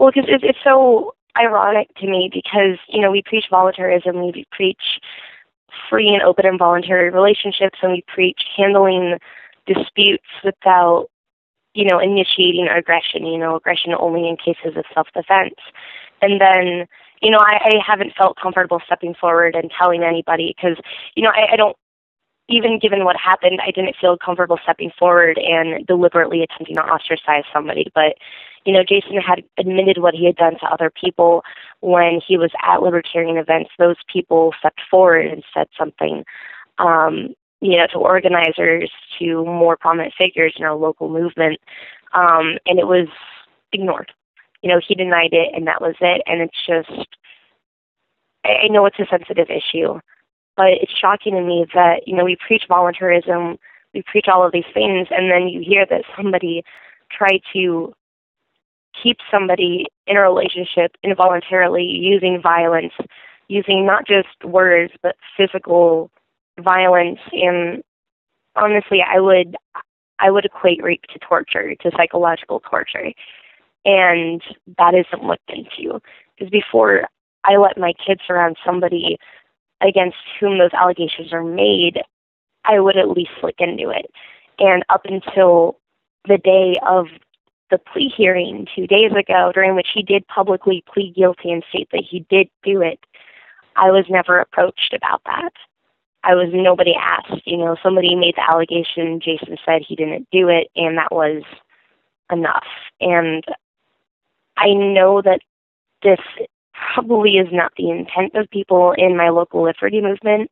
well, because it's, it's so ironic to me because you know we preach voluntarism, we preach free and open and voluntary relationships, and we preach handling disputes without you know initiating aggression. You know, aggression only in cases of self-defense, and then you know I, I haven't felt comfortable stepping forward and telling anybody because you know I, I don't even given what happened, I didn't feel comfortable stepping forward and deliberately attempting to ostracize somebody. But, you know, Jason had admitted what he had done to other people when he was at libertarian events. Those people stepped forward and said something, um, you know, to organizers, to more prominent figures in our local movement. Um, and it was ignored. You know, he denied it and that was it. And it's just, I know it's a sensitive issue but it's shocking to me that, you know, we preach voluntarism, we preach all of these things, and then you hear that somebody tried to keep somebody in a relationship involuntarily using violence, using not just words, but physical violence. And honestly, I would, I would equate rape to torture, to psychological torture. And that isn't looked into. Because before I let my kids around somebody against whom those allegations are made, I would at least look into it. And up until the day of the plea hearing two days ago, during which he did publicly plead guilty and state that he did do it, I was never approached about that. I was nobody asked. You know, somebody made the allegation, Jason said he didn't do it, and that was enough. And I know that this probably is not the intent of people in my local liberty movement,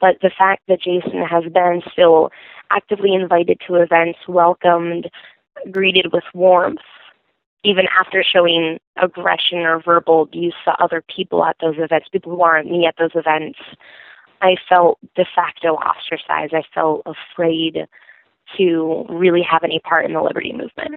but the fact that Jason has been still actively invited to events, welcomed, greeted with warmth, even after showing aggression or verbal abuse to other people at those events, people who aren't me at those events, I felt de facto ostracized. I felt afraid to really have any part in the liberty movement.